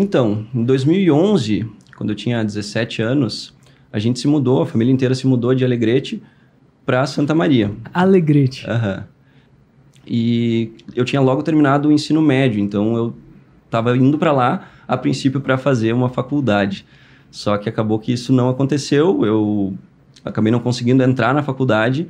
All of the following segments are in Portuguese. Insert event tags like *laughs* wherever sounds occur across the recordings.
Então, em 2011, quando eu tinha 17 anos, a gente se mudou, a família inteira se mudou de Alegrete para Santa Maria. Alegrete. Aham. E eu tinha logo terminado o ensino médio, então eu estava indo para lá a princípio para fazer uma faculdade. Só que acabou que isso não aconteceu, eu acabei não conseguindo entrar na faculdade.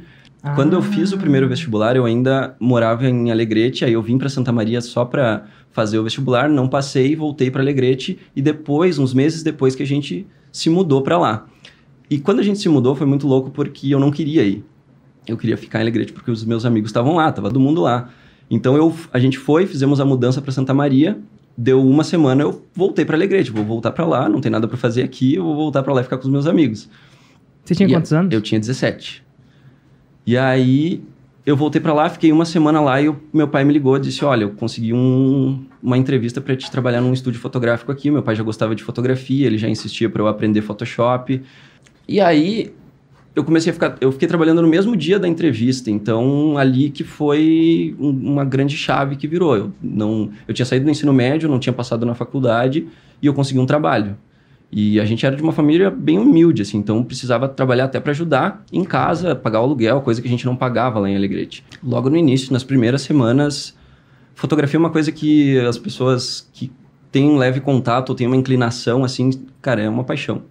Ah. Quando eu fiz o primeiro vestibular, eu ainda morava em Alegrete, aí eu vim para Santa Maria só para fazer o vestibular, não passei, voltei para Alegrete e depois, uns meses depois que a gente se mudou para lá. E quando a gente se mudou foi muito louco porque eu não queria ir. Eu queria ficar em Alegrete porque os meus amigos estavam lá, tava todo mundo lá. Então eu, a gente foi, fizemos a mudança para Santa Maria. Deu uma semana, eu voltei para Alegrete. Vou voltar para lá, não tem nada para fazer aqui, eu vou voltar para lá e ficar com os meus amigos. Você tinha E quantos anos? Eu tinha 17. E aí eu voltei para lá, fiquei uma semana lá e meu pai me ligou e disse: Olha, eu consegui um- uma entrevista para te trabalhar num estúdio fotográfico aqui. Meu pai já gostava de fotografia, ele já insistia para eu aprender Photoshop. E aí eu comecei a ficar. Eu fiquei trabalhando no mesmo dia da entrevista, então ali que foi um- uma grande chave que virou. Eu, não, eu tinha saído do ensino médio, não tinha passado na faculdade e eu consegui um trabalho. E a gente era de uma família bem humilde, assim, então precisava trabalhar até para ajudar em casa, pagar o aluguel, coisa que a gente não pagava lá em Alegrete. Logo no início, nas primeiras semanas, fotografia é uma coisa que as pessoas que têm um leve contato ou têm uma inclinação, assim, cara, é uma paixão.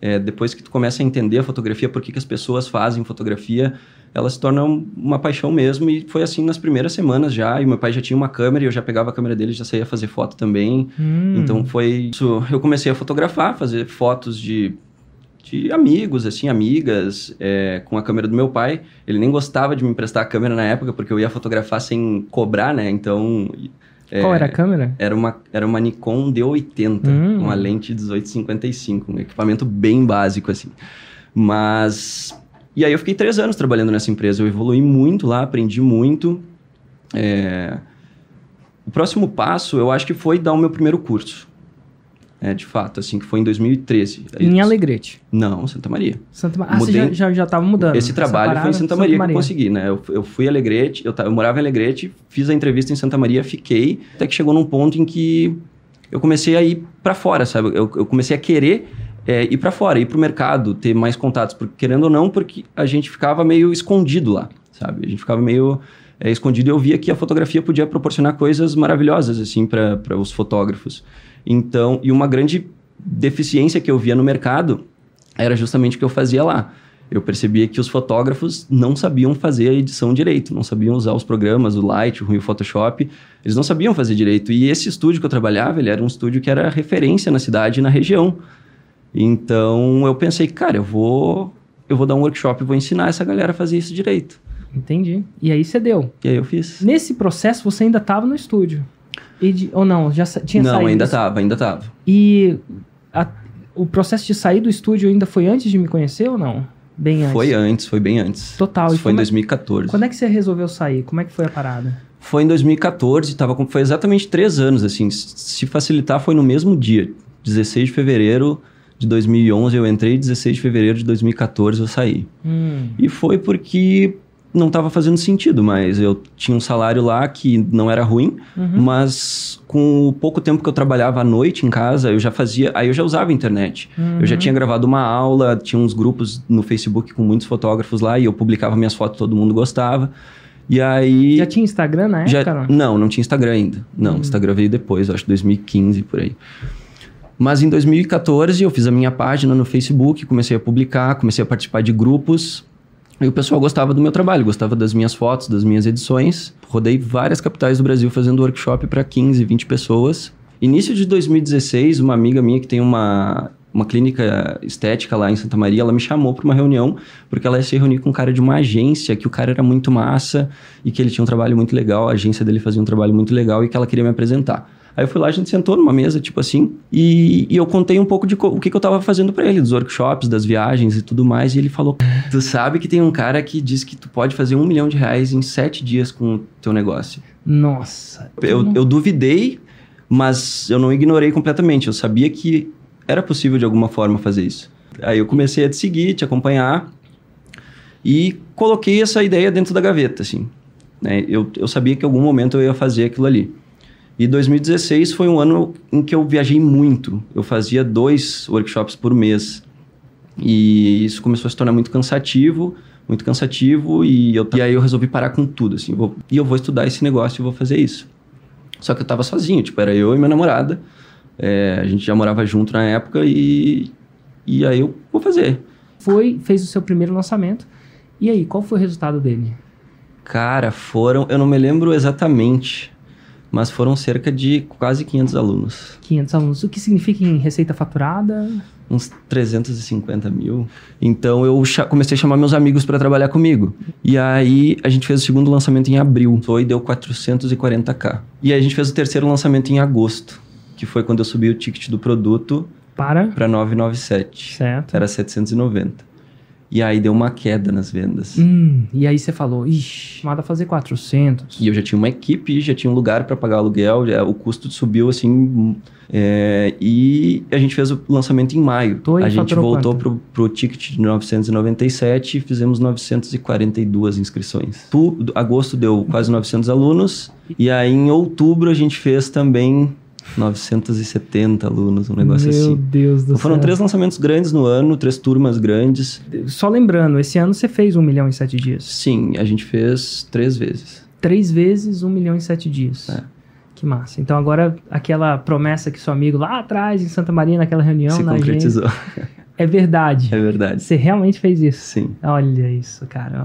É, depois que tu começa a entender a fotografia, por que, que as pessoas fazem fotografia, ela se torna um- uma paixão mesmo. E foi assim nas primeiras semanas já. E meu pai já tinha uma câmera e eu já pegava a câmera dele e já saía fazer foto também. Hum. Então foi isso. Eu comecei a fotografar, fazer fotos de, de amigos, assim, amigas, é, com a câmera do meu pai. Ele nem gostava de me emprestar a câmera na época, porque eu ia fotografar sem cobrar, né? Então. é, Qual era a câmera? Era uma, era uma Nikon D80, Hum. uma lente 1855, um equipamento bem básico, assim. Mas. E aí eu fiquei três anos trabalhando nessa empresa. Eu evolui muito lá, aprendi muito. É, O próximo passo, eu acho que foi dar o meu primeiro curso. É, de fato, assim, que foi em 2013. Aí- Em Alegrete. Não, Santa Maria. Santa Maria. Ah, Mudei- você já, já, já mudando. Esse trabalho foi em parada, Santa Maria, que eu consegui, né? Eu, eu fui Alegrete, eu, eu morava em Alegrete, fiz a entrevista em Santa Maria, fiquei, até que chegou num ponto em que eu comecei a ir para fora, sabe? Eu, eu comecei a querer é, ir para fora, ir pro mercado, ter mais contatos, porque, querendo ou não, porque a gente ficava meio escondido lá, sabe? A gente ficava meio é, escondido e eu via que a fotografia podia proporcionar coisas maravilhosas, assim, para os fotógrafos. Então, e uma grande deficiência que eu via no mercado era justamente o que eu fazia lá. Eu percebia que os fotógrafos não sabiam fazer a edição direito, não sabiam usar os programas, o Lightroom e o Photoshop, eles não sabiam fazer direito. E esse estúdio que eu trabalhava, ele era um estúdio que era referência na cidade e na região. Então eu pensei, cara, eu vou, eu vou dar um workshop e vou ensinar essa galera a fazer isso direito. Entendi. E aí você deu. E aí eu fiz. Nesse processo, você ainda tava no estúdio. E de- ou não, já tinha não, saído. ainda desse- tava, ainda tava. E a- o processo de sair do estúdio ainda foi antes de me conhecer ou não? Bem antes. Foi antes, foi bem antes. Total. Isso foi em como é- 2014. Quando é que você resolveu sair? Como é que foi a parada? Foi em 2014, tava com, foi exatamente três anos, assim. Se facilitar, foi no mesmo dia. 16 de fevereiro de 2011 eu entrei, 16 de fevereiro de 2014 eu saí. Hum. E foi porque não estava fazendo sentido, mas eu tinha um salário lá que não era ruim, Uhum. mas com o pouco tempo que eu trabalhava à noite em casa, eu já fazia, aí eu já usava a internet. Eu já Uhum. tinha gravado uma aula, tinha uns grupos no Facebook com muitos fotógrafos lá e eu publicava minhas fotos, todo mundo gostava. E aí Já tinha Instagram na já, época? não? não, não tinha Instagram ainda. Não, o Instagram veio depois, acho 2015 por aí. Mas em 2014 eu fiz a minha página no Facebook, comecei a publicar, comecei a participar de grupos. E o pessoal gostava do meu trabalho, gostava das minhas fotos, das minhas edições. Rodei várias capitais do Brasil fazendo workshop para 15, 20 pessoas. Início de 2016, uma amiga minha que tem uma, uma clínica estética lá em Santa Maria, ela me chamou para uma reunião, porque ela ia se reunir com um cara de uma agência, que o cara era muito massa e que ele tinha um trabalho muito legal, a agência dele fazia um trabalho muito legal e que ela queria me apresentar. Aí eu fui lá, a gente sentou numa mesa, tipo assim, e, e eu contei um pouco de o que, que eu tava fazendo para ele, dos workshops, das viagens e tudo mais, e ele falou: Tu sabe que tem um cara que diz que tu pode fazer um milhão de reais em sete dias com o teu negócio. Nossa. Eu, eu duvidei, mas eu não ignorei completamente. Eu sabia que era possível de alguma forma fazer isso. Aí eu comecei a te seguir, te acompanhar e coloquei essa ideia dentro da gaveta, assim. né? Eu, eu sabia que em algum momento eu ia fazer aquilo ali. E 2016 foi um ano em que eu viajei muito. Eu fazia dois workshops por mês. E isso começou a se tornar muito cansativo, muito cansativo, e, eu, e aí eu resolvi parar com tudo, assim, vou, e eu vou estudar esse negócio e vou fazer isso. Só que eu tava sozinho, tipo, era eu e minha namorada, é, a gente já morava junto na época, e, e aí eu vou fazer. Foi, fez o seu primeiro lançamento, e aí, qual foi o resultado dele? Cara, foram, eu não me lembro exatamente, mas foram cerca de quase 500 alunos. 500 alunos. O que significa em receita faturada? Uns 350 mil. Então eu comecei a chamar meus amigos para trabalhar comigo. E aí a gente fez o segundo lançamento em abril. Foi deu 440k. E aí a gente fez o terceiro lançamento em agosto, que foi quando eu subi o ticket do produto para para 997. Certo. Era 790. E aí deu uma queda nas vendas. Hum, e aí você falou, ixi, manda fazer 400. E eu já tinha uma equipe, já tinha um lugar para pagar aluguel, já, o custo subiu assim. É, e a gente fez o lançamento em maio. Tô a gente voltou quanto? pro, pro ticket de 997 e fizemos 942 inscrições. Tu, agosto deu quase 900 alunos. E aí em outubro a gente fez também 970 alunos, um negócio Meu assim. Meu Deus do então, foram céu. três lançamentos grandes no ano, três turmas grandes. Só lembrando, esse ano você fez um milhão em sete dias. Sim, a gente fez três vezes. Três vezes um milhão em sete dias. É. Que massa. Então agora aquela promessa que seu amigo lá atrás em Santa Maria, naquela reunião, Se na concretizou. agência, é verdade. *laughs* É verdade. Você realmente fez isso. Sim. Olha isso, cara.